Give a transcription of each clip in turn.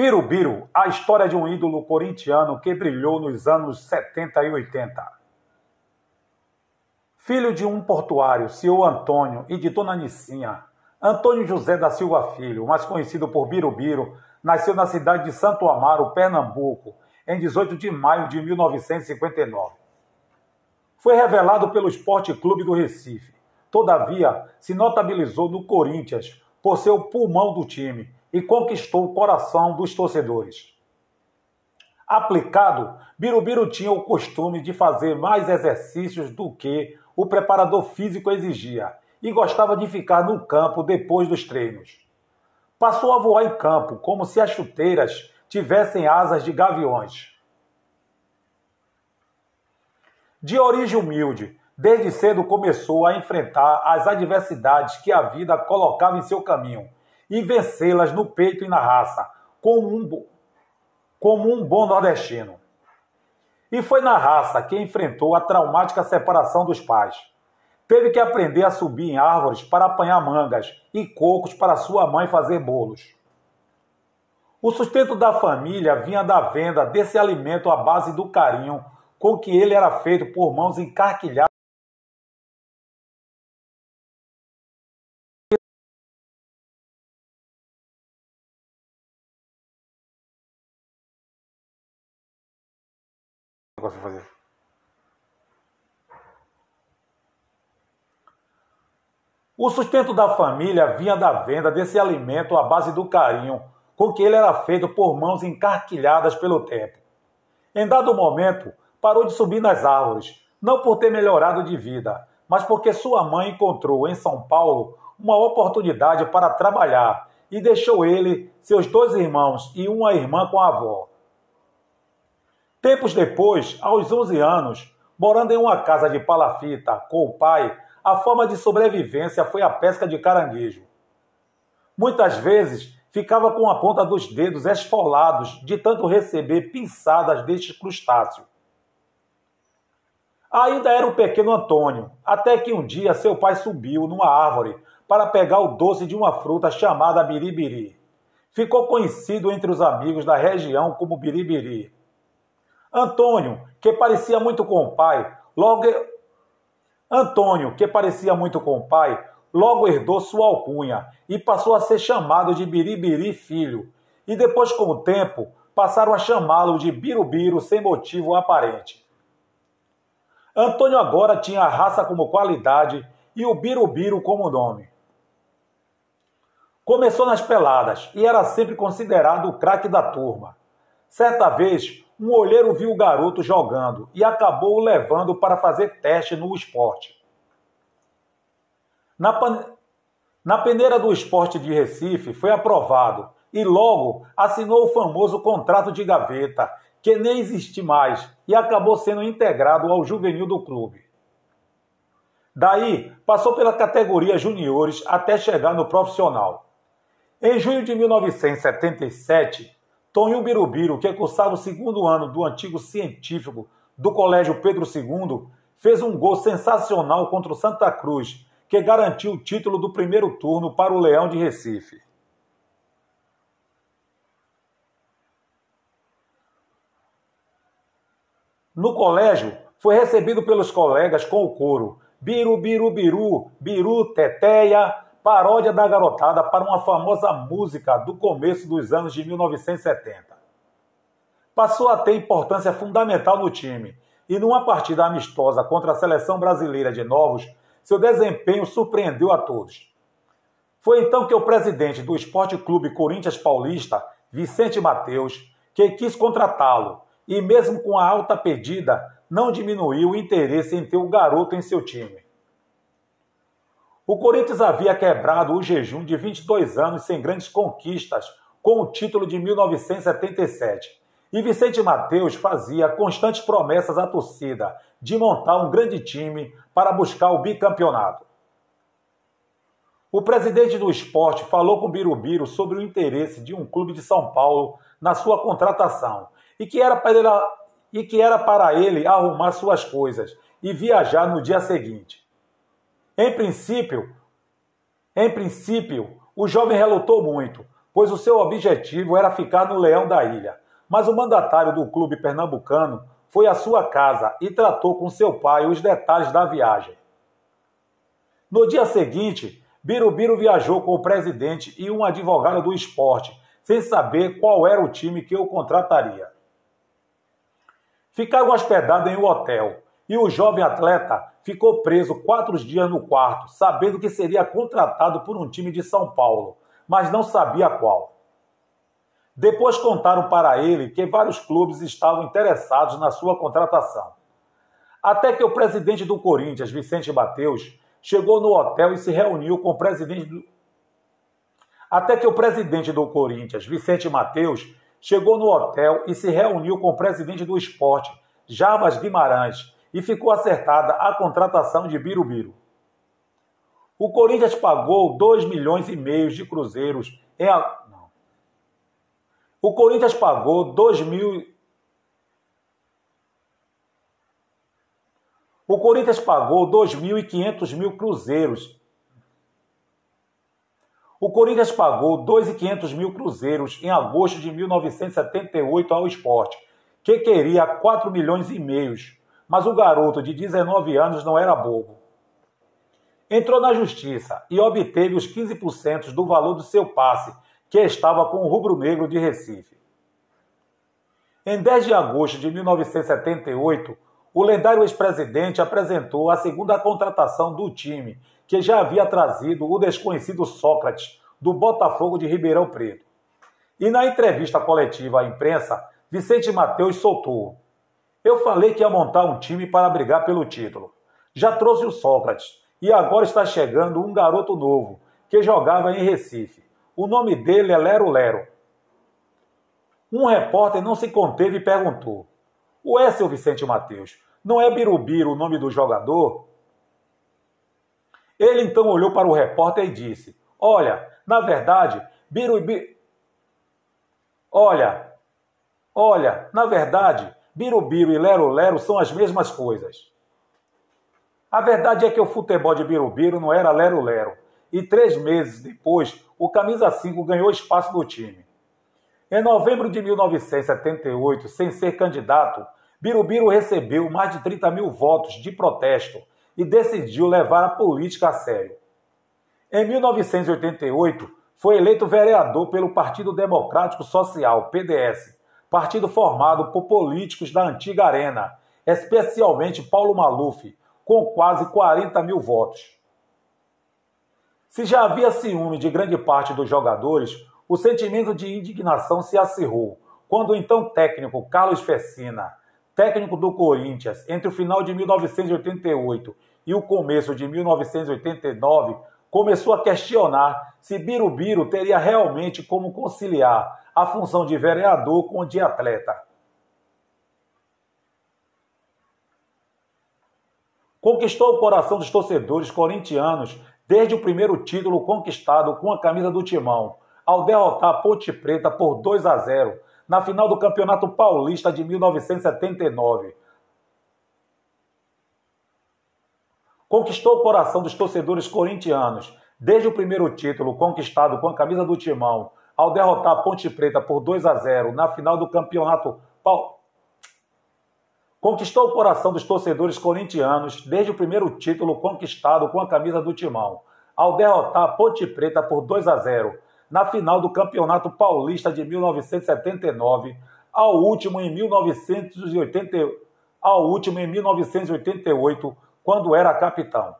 Birubiru, a história de um ídolo corintiano que brilhou nos anos 70 e 80. Filho de um portuário, senhor Antônio, e de dona Nicinha, Antônio José da Silva Filho, mais conhecido por Birubiru, nasceu na cidade de Santo Amaro, Pernambuco, em 18 de maio de 1959. Foi revelado pelo Esporte Clube do Recife. Todavia, se notabilizou no Corinthians por ser o pulmão do time e conquistou o coração dos torcedores. Aplicado, Birubiru tinha o costume de fazer mais exercícios do que o preparador físico exigia e gostava de ficar no campo depois dos treinos. Passou a voar em campo como se as chuteiras tivessem asas de gaviões. De origem humilde, desde cedo começou a enfrentar as adversidades que a vida colocava em seu caminho e vencê-las no peito e na raça, como um, como um bom nordestino. E foi na raça que enfrentou a traumática separação dos pais. Teve que aprender a subir em árvores para apanhar mangas e cocos para sua mãe fazer bolos. O sustento da família vinha da venda desse alimento à base do carinho com que ele era feito por mãos encarquilhadas fazer. O sustento da família vinha da venda desse alimento à base do carinho com que ele era feito por mãos encarquilhadas pelo tempo. Em dado momento, parou de subir nas árvores, não por ter melhorado de vida, mas porque sua mãe encontrou em São Paulo uma oportunidade para trabalhar e deixou ele, seus dois irmãos e uma irmã com a avó. Tempos depois, aos 11 anos, morando em uma casa de palafita com o pai, a forma de sobrevivência foi a pesca de caranguejo. Muitas vezes ficava com a ponta dos dedos esfolados de tanto receber pinçadas deste crustáceo. Ainda era o pequeno Antônio, até que um dia seu pai subiu numa árvore para pegar o doce de uma fruta chamada biribiri. Ficou conhecido entre os amigos da região como biribiri. Antônio, que parecia muito com o pai, logo Antônio, que parecia muito com o pai, logo herdou sua alcunha e passou a ser chamado de Biribiri Filho. E depois, com o tempo, passaram a chamá-lo de Birubiru sem motivo aparente. Antônio agora tinha a raça como qualidade e o Birubiru como nome. Começou nas peladas e era sempre considerado o craque da turma. Certa vez, um olheiro viu o garoto jogando e acabou o levando para fazer teste no esporte. Na, pan... Na peneira do esporte de Recife foi aprovado e logo assinou o famoso contrato de gaveta, que nem existe mais e acabou sendo integrado ao juvenil do clube. Daí passou pela categoria juniores até chegar no profissional. Em junho de 1977, Tonho Birubiru, que cursava o segundo ano do antigo científico do Colégio Pedro II, fez um gol sensacional contra o Santa Cruz, que garantiu o título do primeiro turno para o Leão de Recife. No colégio, foi recebido pelos colegas com o coro Biru, Biru, Biru, Biru, Teteia, paródia da garotada para uma famosa música do começo dos anos de 1970. Passou a ter importância fundamental no time e numa partida amistosa contra a seleção brasileira de Novos, seu desempenho surpreendeu a todos. Foi então que o presidente do Esporte Clube Corinthians Paulista, Vicente Mateus, que quis contratá-lo e mesmo com a alta pedida, não diminuiu o interesse em ter o garoto em seu time. O Corinthians havia quebrado o jejum de 22 anos sem grandes conquistas com o título de 1977. E Vicente Mateus fazia constantes promessas à torcida de montar um grande time para buscar o bicampeonato. O presidente do esporte falou com Birubiru sobre o interesse de um clube de São Paulo na sua contratação e que era para ele, e que era para ele arrumar suas coisas e viajar no dia seguinte. Em princípio, em princípio, o jovem relutou muito, pois o seu objetivo era ficar no Leão da Ilha. Mas o mandatário do clube pernambucano foi à sua casa e tratou com seu pai os detalhes da viagem. No dia seguinte, Birubiru viajou com o presidente e um advogado do esporte, sem saber qual era o time que o contrataria. Ficaram hospedados em um hotel e o jovem atleta ficou preso quatro dias no quarto, sabendo que seria contratado por um time de São Paulo, mas não sabia qual. Depois contaram para ele que vários clubes estavam interessados na sua contratação. Até que o presidente do Corinthians, Vicente Mateus, chegou no hotel e se reuniu com o presidente do... Até que o presidente do Corinthians, Vicente Mateus, chegou no hotel e se reuniu com o presidente do esporte, Jarbas Guimarães, e ficou acertada a contratação de Birubiru. O Corinthians pagou 2 milhões e meio de cruzeiros em. Não. O Corinthians pagou 2 mil O Corinthians pagou 2.500 mil cruzeiros. O Corinthians pagou 2.500 mil cruzeiros em agosto de 1978 ao esporte, que queria 4 milhões e meios, mas o garoto de 19 anos não era bobo. Entrou na justiça e obteve os 15% do valor do seu passe, que estava com o rubro-negro de Recife. Em 10 de agosto de 1978, o lendário ex-presidente apresentou a segunda contratação do time, que já havia trazido o desconhecido Sócrates, do Botafogo de Ribeirão Preto. E na entrevista coletiva à imprensa, Vicente Mateus soltou: Eu falei que ia montar um time para brigar pelo título. Já trouxe o Sócrates e agora está chegando um garoto novo que jogava em Recife. O nome dele é Lero Lero. Um repórter não se conteve e perguntou: o é, seu Vicente Mateus, não é Birubiru o nome do jogador? Ele então olhou para o repórter e disse: Olha, na verdade, Birubiru. Olha, olha, na verdade, Birubiru e Lero Lero são as mesmas coisas. A verdade é que o futebol de Birubiru não era Lero Lero. E três meses depois, o Camisa 5 ganhou espaço no time. Em novembro de 1978, sem ser candidato, Birubiru recebeu mais de 30 mil votos de protesto e decidiu levar a política a sério. Em 1988, foi eleito vereador pelo Partido Democrático Social, PDS, partido formado por políticos da antiga Arena, especialmente Paulo Maluf, com quase 40 mil votos. Se já havia ciúme de grande parte dos jogadores, o sentimento de indignação se acirrou quando o então técnico Carlos Fessina, técnico do Corinthians, entre o final de 1988 e o começo de 1989, começou a questionar se Birubiru teria realmente como conciliar a função de vereador com de atleta. Conquistou o coração dos torcedores corintianos desde o primeiro título conquistado com a camisa do Timão, ao derrotar a Ponte Preta por 2 a 0 na final do Campeonato Paulista de 1979. Conquistou o coração dos torcedores corintianos desde o primeiro título conquistado com a camisa do Timão, ao derrotar a Ponte Preta por 2 a 0 na final do Campeonato. Conquistou o coração dos torcedores corintianos desde o primeiro título conquistado com a camisa do Timão, ao derrotar a Ponte Preta por 2 a 0 na final do Campeonato Paulista de 1979, ao último em 1980, ao último em 1988, quando era capitão.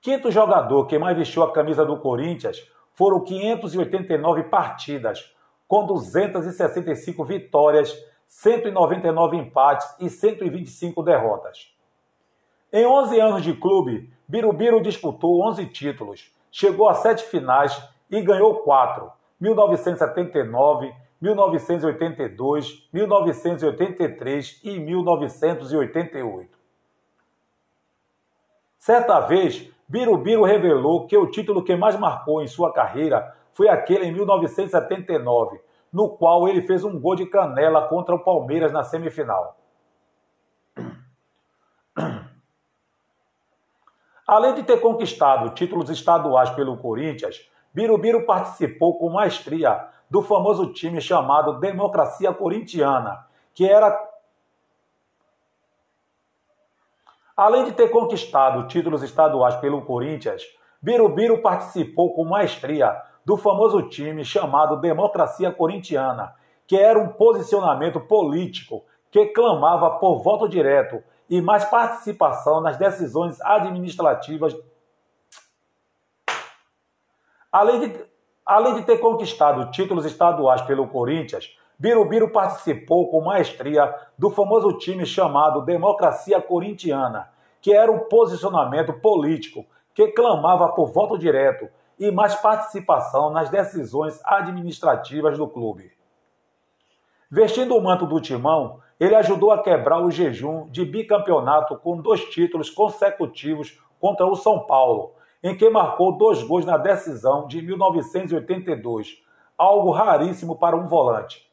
Quinto jogador que mais vestiu a camisa do Corinthians foram 589 partidas, com 265 vitórias, 199 empates e 125 derrotas. Em 11 anos de clube, Birubiru disputou 11 títulos, chegou a sete finais e ganhou quatro: 1979, 1982, 1983 e 1988. Certa vez, Birubiru revelou que o título que mais marcou em sua carreira foi aquele em 1979, no qual ele fez um gol de canela contra o Palmeiras na semifinal. Além de ter conquistado títulos estaduais pelo Corinthians, Birubiru participou com maestria do famoso time chamado Democracia Corintiana, que era. Além de ter conquistado títulos estaduais pelo Corinthians, Birubiru participou com maestria do famoso time chamado Democracia Corintiana, que era um posicionamento político que clamava por voto direto e mais participação nas decisões administrativas. Além de, além de ter conquistado títulos estaduais pelo Corinthians, Birubiru participou com maestria do famoso time chamado Democracia Corintiana, que era um posicionamento político que clamava por voto direto e mais participação nas decisões administrativas do clube. Vestindo o manto do timão, ele ajudou a quebrar o jejum de bicampeonato com dois títulos consecutivos contra o São Paulo, em que marcou dois gols na decisão de 1982, algo raríssimo para um volante.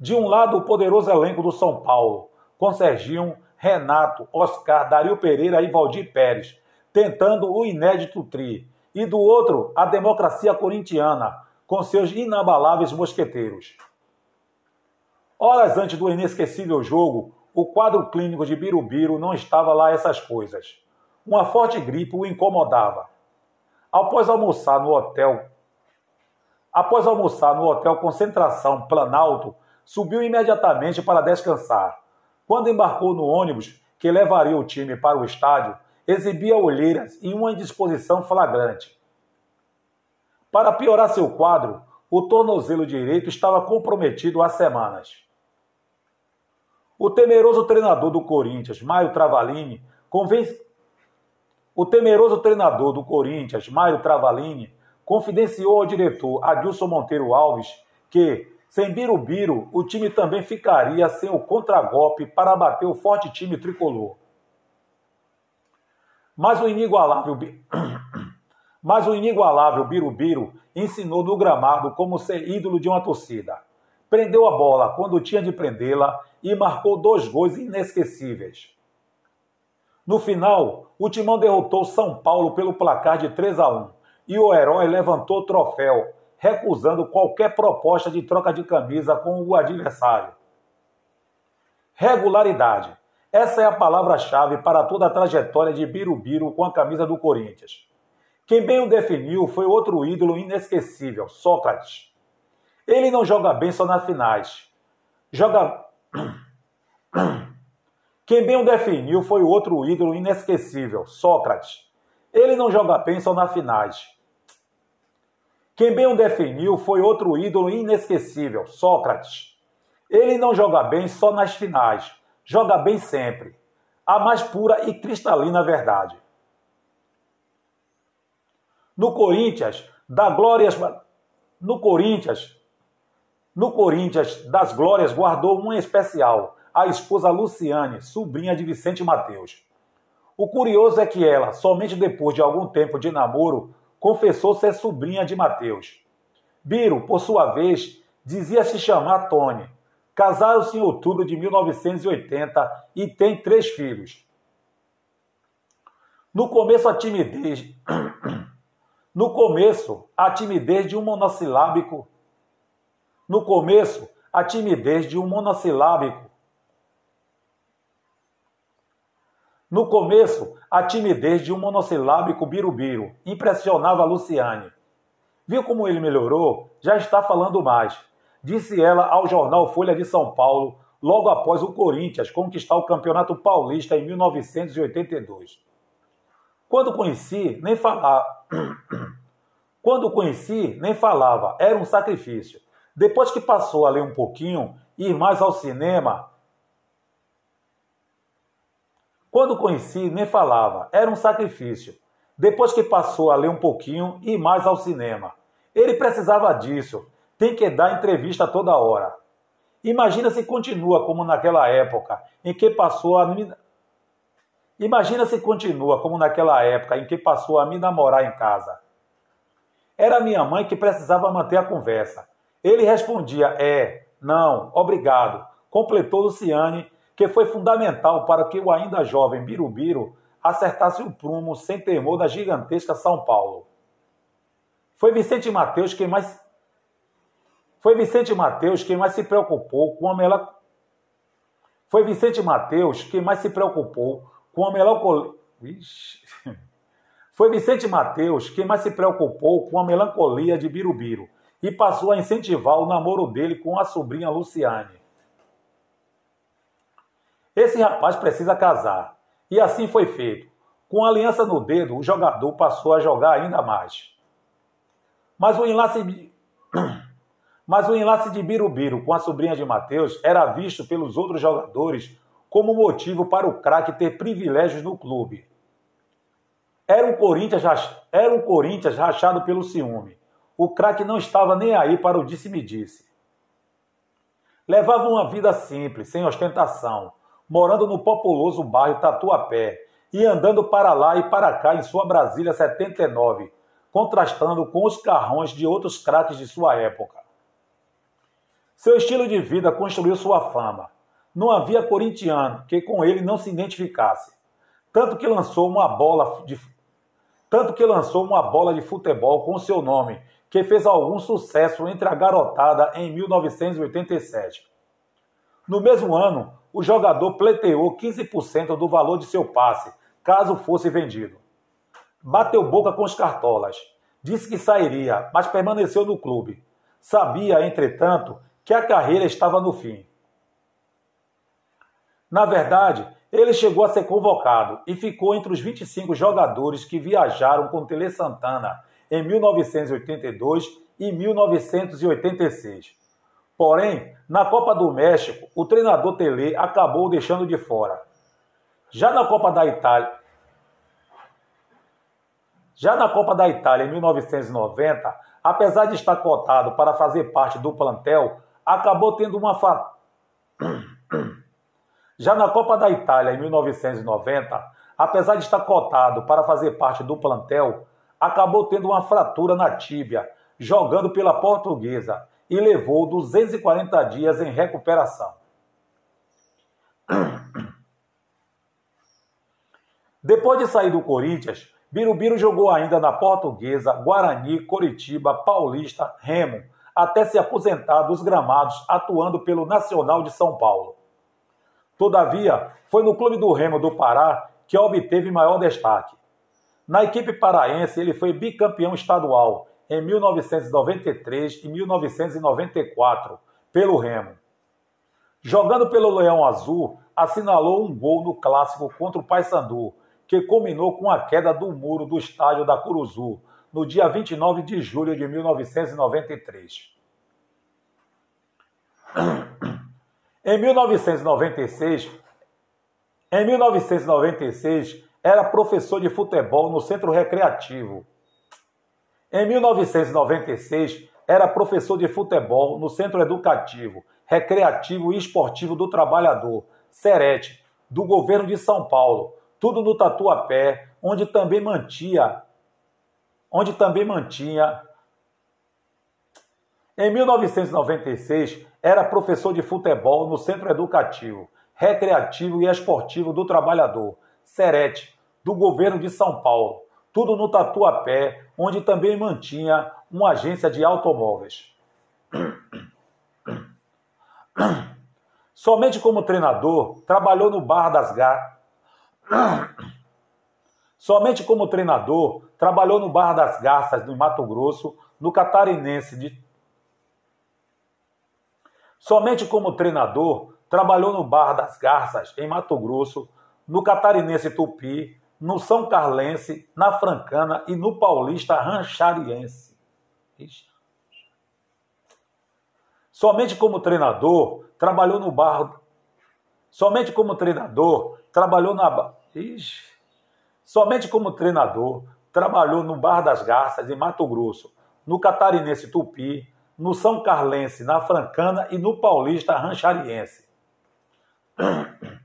De um lado, o poderoso elenco do São Paulo, com Serginho, Renato, Oscar, Dario Pereira e Valdir Pérez, tentando o inédito tri. E do outro, a democracia corintiana, com seus inabaláveis mosqueteiros. Horas antes do inesquecível jogo, o quadro clínico de Birubiru não estava lá essas coisas. Uma forte gripe o incomodava. Após almoçar no hotel, após almoçar no hotel Concentração Planalto, subiu imediatamente para descansar. Quando embarcou no ônibus que levaria o time para o estádio, exibia olheiras e uma indisposição flagrante. Para piorar seu quadro, o tornozelo direito estava comprometido há semanas. O temeroso treinador do Corinthians, Mário Travalini, convence... O temeroso treinador do Corinthians, Mário Travalini, confidenciou ao diretor Adilson Monteiro Alves que, sem Birubiru, o time também ficaria sem o contragolpe para bater o forte time tricolor. Mas o inigualável, Mas o inigualável Birubiru ensinou no gramado como ser ídolo de uma torcida. Prendeu a bola quando tinha de prendê-la e marcou dois gols inesquecíveis. No final, o Timão derrotou São Paulo pelo placar de 3 a 1 e o herói levantou o troféu, recusando qualquer proposta de troca de camisa com o adversário. Regularidade. Essa é a palavra-chave para toda a trajetória de Birubiru com a camisa do Corinthians. Quem bem o definiu foi outro ídolo inesquecível, Sócrates. Ele não joga bem só nas finais. Joga quem bem o definiu foi outro ídolo inesquecível, Sócrates. Ele não joga bem só nas finais. Quem bem o definiu foi outro ídolo inesquecível, Sócrates. Ele não joga bem só nas finais, joga bem sempre. A mais pura e cristalina verdade. No Corinthians, glórias no Corinthians, no Corinthians das Glórias guardou um especial, a esposa Luciane, sobrinha de Vicente Mateus. O curioso é que ela, somente depois de algum tempo de namoro, confessou ser sobrinha de Mateus. Biro, por sua vez, dizia se chamar Tony. Casaram-se em outubro de 1980 e tem três filhos. No começo, a timidez. No começo, a timidez de um monossilábico no começo, a timidez de um monossilábico. No começo, a timidez de um monossilábico birubiru impressionava a Luciane. Viu como ele melhorou? Já está falando mais, disse ela ao jornal Folha de São Paulo, logo após o Corinthians conquistar o Campeonato Paulista em 1982. Quando conheci, nem falava. Quando conheci, nem falava, era um sacrifício. Depois que passou a ler um pouquinho, ir mais ao cinema. Quando conheci, nem falava, era um sacrifício. Depois que passou a ler um pouquinho, ir mais ao cinema. Ele precisava disso, tem que dar entrevista toda hora. Imagina se continua como naquela época em que passou a me... Imagina se continua como naquela época em que passou a me namorar em casa. Era minha mãe que precisava manter a conversa. Ele respondia: É, não, obrigado. Completou Luciane, que foi fundamental para que o ainda jovem Birubiru acertasse o prumo sem temor da gigantesca São Paulo. Foi Vicente Mateus quem mais foi Vicente Mateus quem mais se preocupou com a mela Foi Vicente Mateus quem mais se preocupou com a melancolia. Foi Vicente Mateus quem mais se preocupou com a melancolia de Birubiru e passou a incentivar o namoro dele com a sobrinha Luciane. Esse rapaz precisa casar. E assim foi feito. Com a aliança no dedo, o jogador passou a jogar ainda mais. Mas o enlace de... Mas o enlace de Birubiru com a sobrinha de Mateus era visto pelos outros jogadores como motivo para o craque ter privilégios no clube. Era um Corinthians, era Corinthians rachado pelo ciúme. O craque não estava nem aí para o disse-me-disse. Levava uma vida simples, sem ostentação, morando no populoso bairro Tatuapé e andando para lá e para cá em sua Brasília 79, contrastando com os carrões de outros craques de sua época. Seu estilo de vida construiu sua fama. Não havia corintiano que com ele não se identificasse. Tanto que lançou uma bola de tanto que lançou uma bola de futebol com seu nome, que fez algum sucesso entre a garotada em 1987. No mesmo ano, o jogador pleiteou 15% do valor de seu passe, caso fosse vendido. Bateu boca com os cartolas. Disse que sairia, mas permaneceu no clube. Sabia, entretanto, que a carreira estava no fim. Na verdade, ele chegou a ser convocado e ficou entre os 25 jogadores que viajaram com Tele Santana em 1982 e 1986. Porém, na Copa do México, o treinador Tele acabou deixando de fora. Já na Copa da Itália, já na Copa da Itália em 1990, apesar de estar cotado para fazer parte do plantel, acabou tendo uma fa... Já na Copa da Itália, em 1990, apesar de estar cotado para fazer parte do plantel, acabou tendo uma fratura na tíbia, jogando pela portuguesa, e levou 240 dias em recuperação. Depois de sair do Corinthians, Birubiru jogou ainda na Portuguesa, Guarani, Coritiba, Paulista, Remo, até se aposentar dos gramados, atuando pelo Nacional de São Paulo. Todavia, foi no Clube do Remo do Pará que obteve maior destaque. Na equipe paraense, ele foi bicampeão estadual em 1993 e 1994 pelo Remo. Jogando pelo Leão Azul, assinalou um gol no clássico contra o Paysandu, que culminou com a queda do muro do estádio da Curuzu, no dia 29 de julho de 1993. Em 1996, em 1996 era professor de futebol no Centro Recreativo. Em 1996 era professor de futebol no Centro Educativo, Recreativo e Esportivo do Trabalhador, Serete, do governo de São Paulo, tudo no Tatuapé, onde também mantinha onde também mantinha. Em 1996, era professor de futebol no Centro Educativo, Recreativo e Esportivo do Trabalhador, Serete, do governo de São Paulo, tudo no Tatuapé, onde também mantinha uma agência de automóveis. Somente como treinador, trabalhou no Bar das Gar... Somente como treinador, trabalhou no Bar das Garças, no Mato Grosso, no Catarinense de Somente como treinador, trabalhou no Bar das Garças, em Mato Grosso, no Catarinense Tupi, no São Carlense, na Francana e no Paulista Ranchariense. Somente como treinador, trabalhou no Bar. Somente como treinador, trabalhou na. Ixi. Somente como treinador, trabalhou no Bar das Garças, em Mato Grosso, no Catarinense Tupi, no São Carlense, na Francana e no Paulista Ranchariense.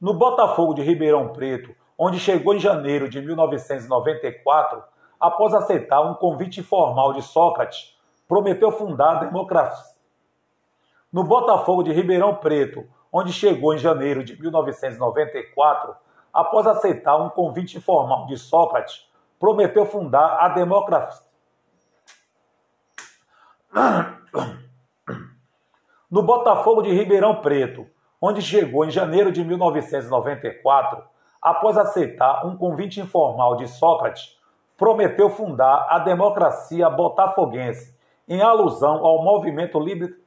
No Botafogo de Ribeirão Preto, onde chegou em janeiro de 1994, após aceitar um convite informal de Sócrates, prometeu fundar a democracia. No Botafogo de Ribeirão Preto, onde chegou em janeiro de 1994, após aceitar um convite informal de Sócrates, prometeu fundar a democracia No Botafogo de Ribeirão Preto, onde chegou em janeiro de 1994, após aceitar um convite informal de Sócrates, prometeu fundar a democracia botafoguense, em alusão ao movimento liber...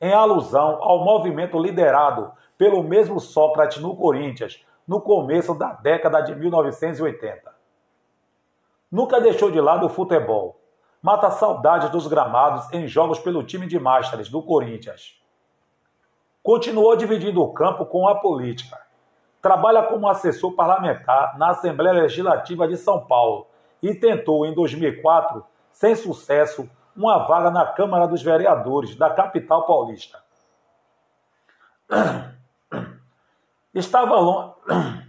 em alusão ao movimento liderado pelo mesmo Sócrates no Corinthians, no começo da década de 1980. Nunca deixou de lado o futebol. Mata saudades dos gramados em jogos pelo time de Masters do Corinthians. Continuou dividindo o campo com a política. Trabalha como assessor parlamentar na Assembleia Legislativa de São Paulo e tentou, em 2004, sem sucesso, uma vaga na Câmara dos Vereadores da capital paulista. Estava.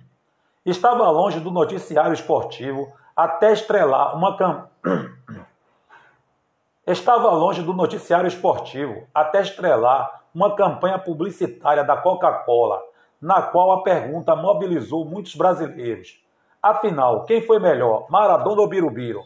Estava longe do noticiário esportivo até estrelar uma Estava longe do noticiário esportivo até estrelar uma campanha publicitária da Coca-Cola, na qual a pergunta mobilizou muitos brasileiros. Afinal, quem foi melhor, Maradona ou Birubiru?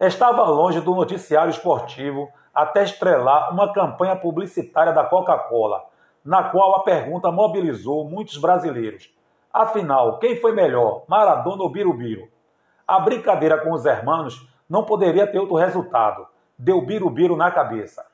Estava longe do noticiário esportivo até estrelar uma campanha publicitária da Coca-Cola, na qual a pergunta mobilizou muitos brasileiros. Afinal, quem foi melhor, Maradona ou Birubiru? A brincadeira com os hermanos não poderia ter outro resultado. Deu birubiru na cabeça.